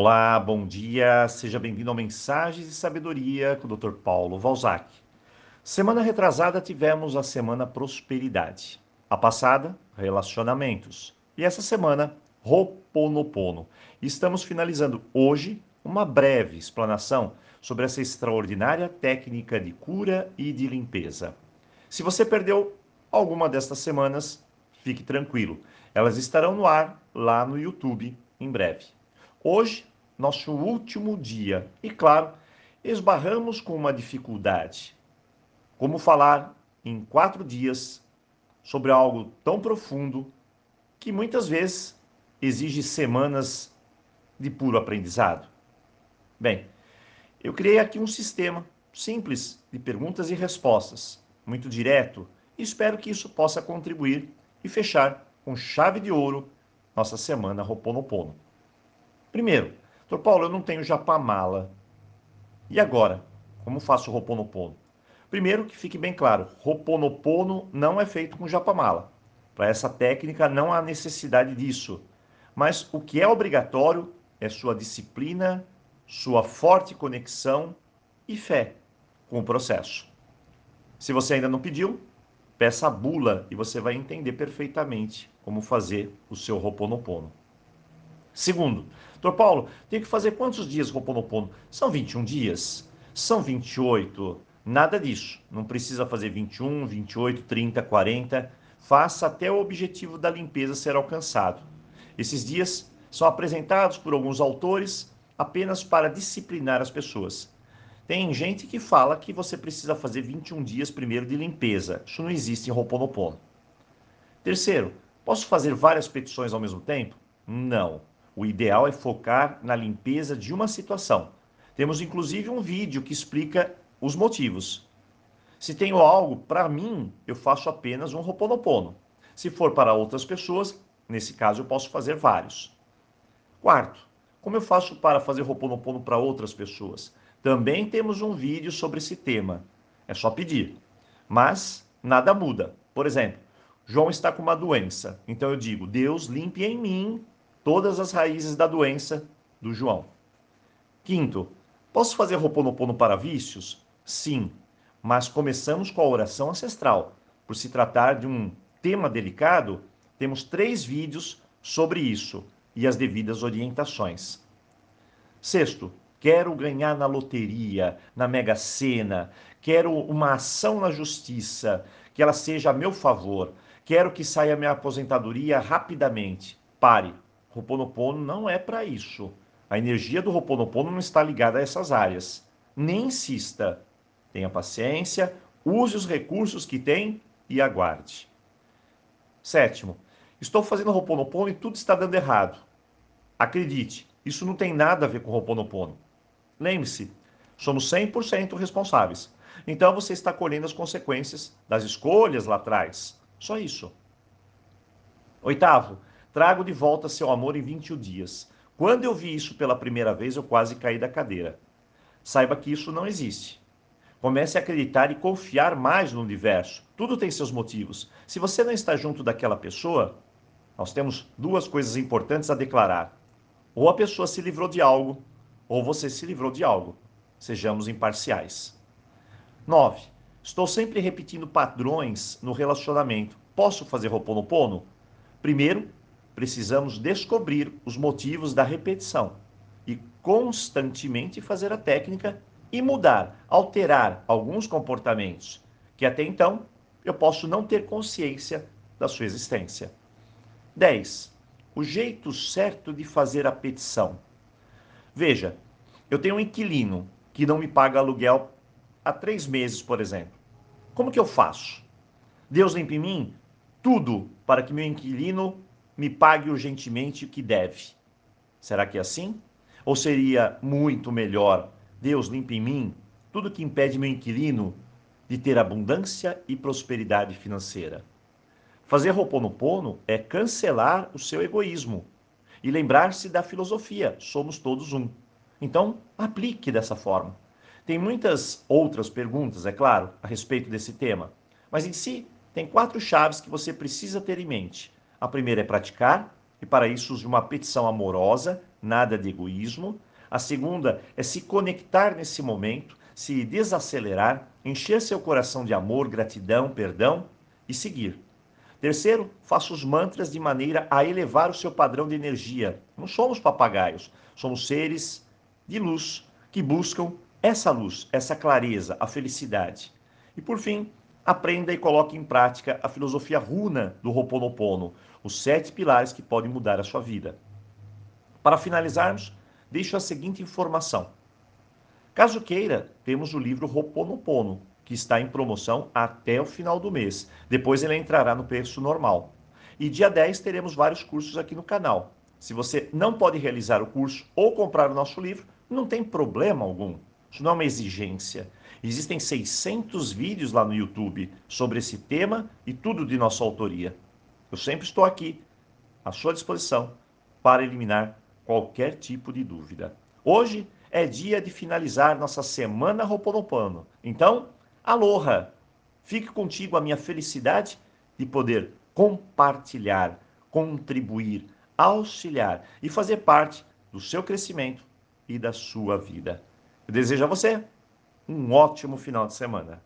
Olá, bom dia, seja bem-vindo ao Mensagens de Sabedoria com o Dr. Paulo Valzac. Semana retrasada tivemos a semana Prosperidade, a passada, Relacionamentos e essa semana, Roponopono. Estamos finalizando hoje uma breve explanação sobre essa extraordinária técnica de cura e de limpeza. Se você perdeu alguma destas semanas, fique tranquilo, elas estarão no ar lá no YouTube em breve. Hoje, nosso último dia, e claro, esbarramos com uma dificuldade. Como falar em quatro dias sobre algo tão profundo que muitas vezes exige semanas de puro aprendizado? Bem, eu criei aqui um sistema simples de perguntas e respostas, muito direto, e espero que isso possa contribuir e fechar com chave de ouro nossa semana Roponopono. Primeiro, doutor Paulo, eu não tenho japamala. E agora? Como faço o Roponopono? Primeiro, que fique bem claro, Roponopono não é feito com japamala. Para essa técnica não há necessidade disso. Mas o que é obrigatório é sua disciplina, sua forte conexão e fé com o processo. Se você ainda não pediu, peça a bula e você vai entender perfeitamente como fazer o seu Roponopono. Segundo, doutor Paulo, tem que fazer quantos dias Roponopono? São 21 dias? São 28? Nada disso. Não precisa fazer 21, 28, 30, 40. Faça até o objetivo da limpeza ser alcançado. Esses dias são apresentados por alguns autores apenas para disciplinar as pessoas. Tem gente que fala que você precisa fazer 21 dias primeiro de limpeza. Isso não existe em Roponopono. Terceiro, posso fazer várias petições ao mesmo tempo? Não. O ideal é focar na limpeza de uma situação. Temos inclusive um vídeo que explica os motivos. Se tenho algo para mim, eu faço apenas um Roponopono. Se for para outras pessoas, nesse caso eu posso fazer vários. Quarto, como eu faço para fazer Roponopono para outras pessoas? Também temos um vídeo sobre esse tema. É só pedir. Mas nada muda. Por exemplo, João está com uma doença. Então eu digo: Deus limpe em mim todas as raízes da doença do João. Quinto, posso fazer Roponopono para vícios? Sim, mas começamos com a oração ancestral. Por se tratar de um tema delicado, temos três vídeos sobre isso e as devidas orientações. Sexto, quero ganhar na loteria, na Mega Sena, quero uma ação na justiça, que ela seja a meu favor, quero que saia minha aposentadoria rapidamente. Pare, Roponopono não é para isso. A energia do Roponopono não está ligada a essas áreas. Nem insista. Tenha paciência, use os recursos que tem e aguarde. Sétimo, estou fazendo Roponopono e tudo está dando errado. Acredite, isso não tem nada a ver com Roponopono. Lembre-se, somos 100% responsáveis. Então você está colhendo as consequências das escolhas lá atrás. Só isso. Oitavo, Trago de volta seu amor em 21 dias. Quando eu vi isso pela primeira vez, eu quase caí da cadeira. Saiba que isso não existe. Comece a acreditar e confiar mais no universo. Tudo tem seus motivos. Se você não está junto daquela pessoa, nós temos duas coisas importantes a declarar. Ou a pessoa se livrou de algo, ou você se livrou de algo. Sejamos imparciais. 9. Estou sempre repetindo padrões no relacionamento. Posso fazer Roponopono? Primeiro, precisamos descobrir os motivos da repetição e constantemente fazer a técnica e mudar, alterar alguns comportamentos que até então eu posso não ter consciência da sua existência. 10. O jeito certo de fazer a petição. Veja, eu tenho um inquilino que não me paga aluguel há três meses, por exemplo. Como que eu faço? Deus limpa em mim tudo para que meu inquilino me pague urgentemente o que deve. Será que é assim? Ou seria muito melhor Deus limpe em mim tudo que impede meu inquilino de ter abundância e prosperidade financeira? Fazer Roponopono é cancelar o seu egoísmo e lembrar-se da filosofia: somos todos um. Então, aplique dessa forma. Tem muitas outras perguntas, é claro, a respeito desse tema, mas em si, tem quatro chaves que você precisa ter em mente a primeira é praticar, e para isso use uma petição amorosa, nada de egoísmo. A segunda é se conectar nesse momento, se desacelerar, encher seu coração de amor, gratidão, perdão e seguir. Terceiro, faça os mantras de maneira a elevar o seu padrão de energia. Não somos papagaios, somos seres de luz que buscam essa luz, essa clareza, a felicidade. E por fim, aprenda e coloque em prática a filosofia runa do Ho'oponopono, os sete pilares que podem mudar a sua vida. Para finalizarmos, deixo a seguinte informação. Caso queira, temos o livro Ho'oponopono, que está em promoção até o final do mês. Depois ele entrará no preço normal. E dia 10 teremos vários cursos aqui no canal. Se você não pode realizar o curso ou comprar o nosso livro, não tem problema algum. Isso não é uma exigência. Existem 600 vídeos lá no YouTube sobre esse tema e tudo de nossa autoria. Eu sempre estou aqui, à sua disposição, para eliminar qualquer tipo de dúvida. Hoje é dia de finalizar nossa semana Roponopono. Então, aloha! Fique contigo a minha felicidade de poder compartilhar, contribuir, auxiliar e fazer parte do seu crescimento e da sua vida. Eu desejo a você um ótimo final de semana.